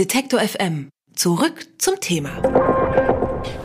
Detektor FM. Zurück zum Thema.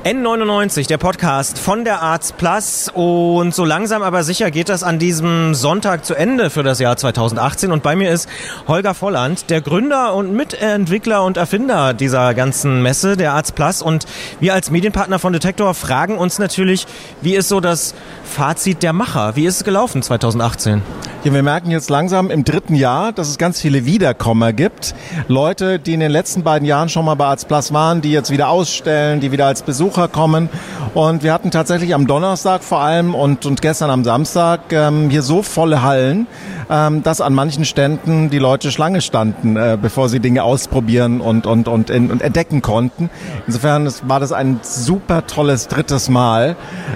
N99, der Podcast von der Arzt Plus. Und so langsam aber sicher geht das an diesem Sonntag zu Ende für das Jahr 2018. Und bei mir ist Holger Volland, der Gründer und Mitentwickler und Erfinder dieser ganzen Messe, der Arzt Plus. Und wir als Medienpartner von Detektor fragen uns natürlich, wie ist so das Fazit der Macher? Wie ist es gelaufen 2018? Ja, wir merken jetzt langsam im dritten Jahr, dass es ganz viele Wiederkommer gibt. Leute, die in den letzten beiden Jahren schon mal bei Arzt Plus waren, die jetzt wieder ausstellen, die wieder als Besucher kommen. Und wir hatten tatsächlich am Donnerstag vor allem und, und gestern am Samstag ähm, hier so volle Hallen, ähm, dass an manchen Ständen die Leute Schlange standen, äh, bevor sie Dinge ausprobieren und, und, und, in, und entdecken konnten. Insofern war das ein super tolles drittes Mal.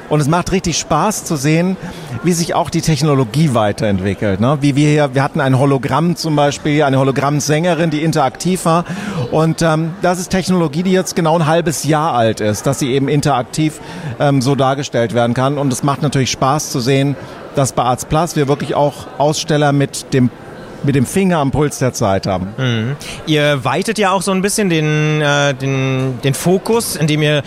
Und es macht richtig Spaß zu sehen, wie sich auch die Technologie weiterentwickelt. Ne? Wie wir hier, wir hatten ein Hologramm zum Beispiel, eine Hologrammsängerin, die interaktiv war. Und ähm, das ist Technologie, die jetzt genau ein halbes Jahr alt ist, dass sie eben interaktiv ähm, so dargestellt werden kann. Und es macht natürlich Spaß zu sehen, dass bei Arts Plus wir wirklich auch Aussteller mit dem mit dem Finger am Puls der Zeit haben. Mhm. Ihr weitet ja auch so ein bisschen den, äh, den, den Fokus, indem ihr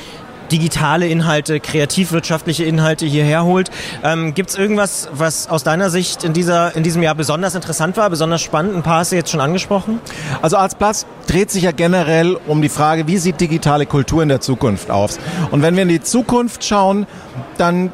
digitale Inhalte, kreativwirtschaftliche Inhalte hierher holt. Ähm, Gibt es irgendwas, was aus deiner Sicht in, dieser, in diesem Jahr besonders interessant war, besonders spannend? Ein paar hast du jetzt schon angesprochen. Also Plus dreht sich ja generell um die Frage, wie sieht digitale Kultur in der Zukunft aus? Und wenn wir in die Zukunft schauen, dann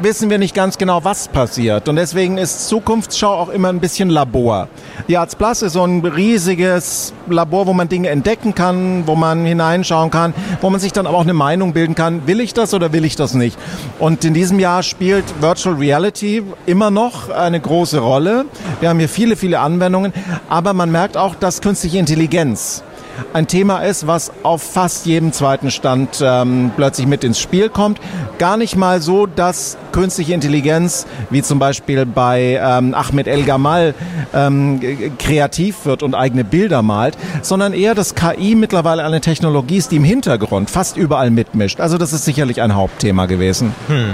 wissen wir nicht ganz genau, was passiert. Und deswegen ist Zukunftsschau auch immer ein bisschen Labor. Die Arts Plus ist so ein riesiges Labor, wo man Dinge entdecken kann, wo man hineinschauen kann, wo man sich dann aber auch eine Meinung bilden kann, will ich das oder will ich das nicht. Und in diesem Jahr spielt Virtual Reality immer noch eine große Rolle. Wir haben hier viele, viele Anwendungen, aber man merkt auch, dass künstliche Intelligenz ein Thema ist, was auf fast jedem zweiten Stand ähm, plötzlich mit ins Spiel kommt. Gar nicht mal so, dass künstliche Intelligenz, wie zum Beispiel bei ähm, Ahmed El Gamal, ähm, kreativ wird und eigene Bilder malt, sondern eher, dass KI mittlerweile eine Technologie ist, die im Hintergrund fast überall mitmischt. Also das ist sicherlich ein Hauptthema gewesen. Hm.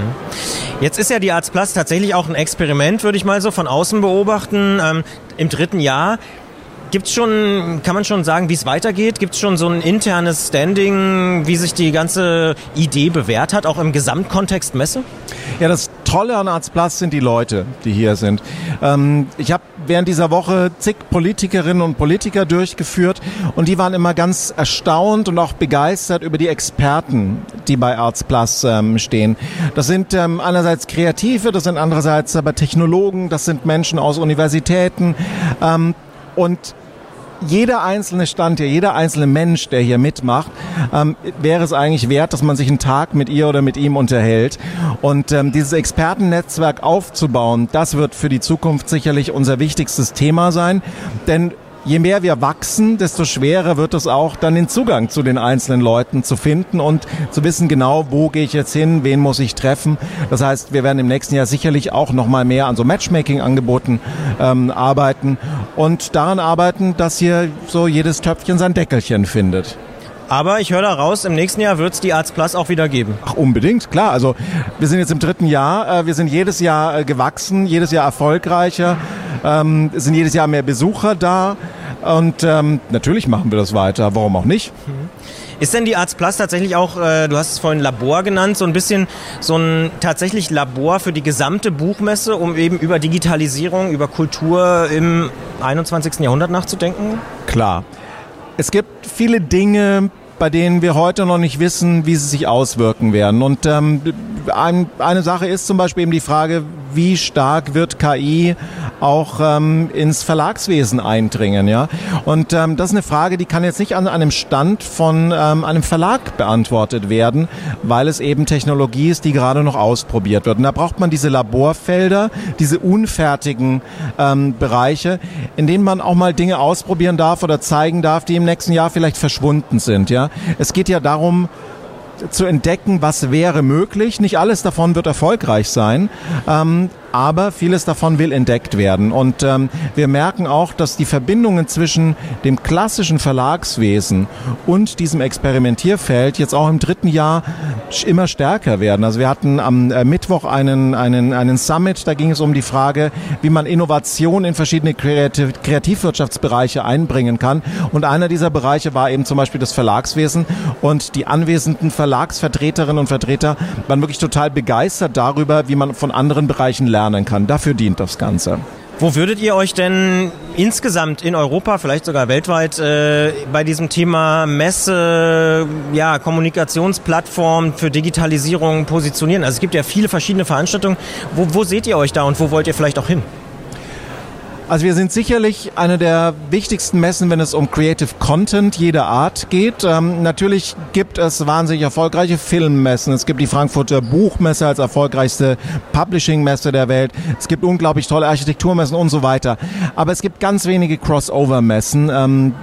Jetzt ist ja die Plus tatsächlich auch ein Experiment, würde ich mal so von außen beobachten. Ähm, Im dritten Jahr Gibt's schon, kann man schon sagen, wie es weitergeht? Gibt es schon so ein internes Standing, wie sich die ganze Idee bewährt hat, auch im Gesamtkontext Messe? Ja, das Tolle an Plus sind die Leute, die hier sind. Ähm, ich habe während dieser Woche zig Politikerinnen und Politiker durchgeführt und die waren immer ganz erstaunt und auch begeistert über die Experten, die bei Plus ähm, stehen. Das sind ähm, einerseits Kreative, das sind andererseits aber Technologen, das sind Menschen aus Universitäten. Ähm, und jeder einzelne Stand hier, jeder einzelne Mensch, der hier mitmacht, ähm, wäre es eigentlich wert, dass man sich einen Tag mit ihr oder mit ihm unterhält. Und ähm, dieses Expertennetzwerk aufzubauen, das wird für die Zukunft sicherlich unser wichtigstes Thema sein. Denn je mehr wir wachsen, desto schwerer wird es auch, dann den Zugang zu den einzelnen Leuten zu finden und zu wissen genau, wo gehe ich jetzt hin, wen muss ich treffen. Das heißt, wir werden im nächsten Jahr sicherlich auch noch mal mehr an so Matchmaking-Angeboten ähm, arbeiten und daran arbeiten, dass hier so jedes Töpfchen sein Deckelchen findet. Aber ich höre da raus, im nächsten Jahr wird es die Arts Plus auch wieder geben. Ach, unbedingt, klar. Also wir sind jetzt im dritten Jahr. Äh, wir sind jedes Jahr äh, gewachsen, jedes Jahr erfolgreicher, ähm, sind jedes Jahr mehr Besucher da. Und ähm, natürlich machen wir das weiter. Warum auch nicht? Mhm. Ist denn die Arts Plus tatsächlich auch, äh, du hast es vorhin Labor genannt, so ein bisschen so ein tatsächlich Labor für die gesamte Buchmesse, um eben über Digitalisierung, über Kultur im 21. Jahrhundert nachzudenken? Klar. Es gibt viele Dinge, bei denen wir heute noch nicht wissen, wie sie sich auswirken werden. Und ähm, ein, eine Sache ist zum Beispiel eben die Frage, wie stark wird KI auch ähm, ins Verlagswesen eindringen, ja? Und ähm, das ist eine Frage, die kann jetzt nicht an einem Stand von ähm, einem Verlag beantwortet werden, weil es eben Technologie ist, die gerade noch ausprobiert wird. Und da braucht man diese Laborfelder, diese unfertigen ähm, Bereiche, in denen man auch mal Dinge ausprobieren darf oder zeigen darf, die im nächsten Jahr vielleicht verschwunden sind, ja? Es geht ja darum, zu entdecken, was wäre möglich. Nicht alles davon wird erfolgreich sein, ähm, aber vieles davon will entdeckt werden. Und ähm, wir merken auch, dass die Verbindungen zwischen dem klassischen Verlagswesen und diesem Experimentierfeld jetzt auch im dritten Jahr immer stärker werden. Also wir hatten am äh, Mittwoch einen, einen, einen Summit, da ging es um die Frage, wie man Innovation in verschiedene Kreativ Kreativwirtschaftsbereiche einbringen kann. Und einer dieser Bereiche war eben zum Beispiel das Verlagswesen. Und die anwesenden Verlagsvertreterinnen und Vertreter waren wirklich total begeistert darüber, wie man von anderen Bereichen lernt lernen kann. Dafür dient das Ganze. Wo würdet ihr euch denn insgesamt in Europa, vielleicht sogar weltweit, äh, bei diesem Thema Messe, ja, Kommunikationsplattform für Digitalisierung positionieren? Also es gibt ja viele verschiedene Veranstaltungen. Wo, wo seht ihr euch da und wo wollt ihr vielleicht auch hin? Also wir sind sicherlich eine der wichtigsten Messen, wenn es um Creative Content jeder Art geht. Ähm, natürlich gibt es wahnsinnig erfolgreiche Filmmessen. Es gibt die Frankfurter Buchmesse als erfolgreichste Publishing-Messe der Welt. Es gibt unglaublich tolle Architekturmessen und so weiter. Aber es gibt ganz wenige Crossover-Messen. Ähm,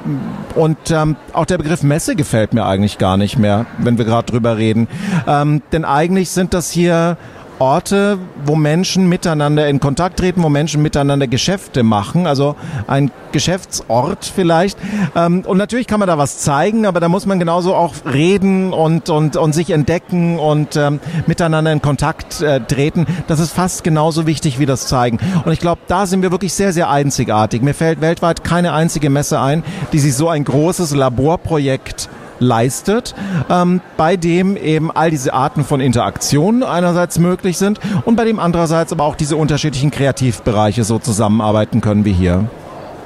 und ähm, auch der Begriff Messe gefällt mir eigentlich gar nicht mehr, wenn wir gerade drüber reden. Ähm, denn eigentlich sind das hier Orte, wo Menschen miteinander in Kontakt treten, wo Menschen miteinander Geschäfte machen, also ein Geschäftsort vielleicht. Ähm, und natürlich kann man da was zeigen, aber da muss man genauso auch reden und, und, und sich entdecken und ähm, miteinander in Kontakt äh, treten. Das ist fast genauso wichtig wie das Zeigen. Und ich glaube, da sind wir wirklich sehr, sehr einzigartig. Mir fällt weltweit keine einzige Messe ein, die sich so ein großes Laborprojekt leistet, ähm, bei dem eben all diese Arten von Interaktionen einerseits möglich sind und bei dem andererseits aber auch diese unterschiedlichen Kreativbereiche so zusammenarbeiten können wie hier.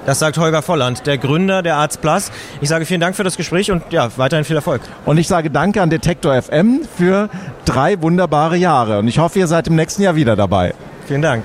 Das sagt Holger Volland, der Gründer der Arts Plus. Ich sage vielen Dank für das Gespräch und ja, weiterhin viel Erfolg. Und ich sage Danke an Detektor FM für drei wunderbare Jahre. Und ich hoffe, ihr seid im nächsten Jahr wieder dabei. Vielen Dank.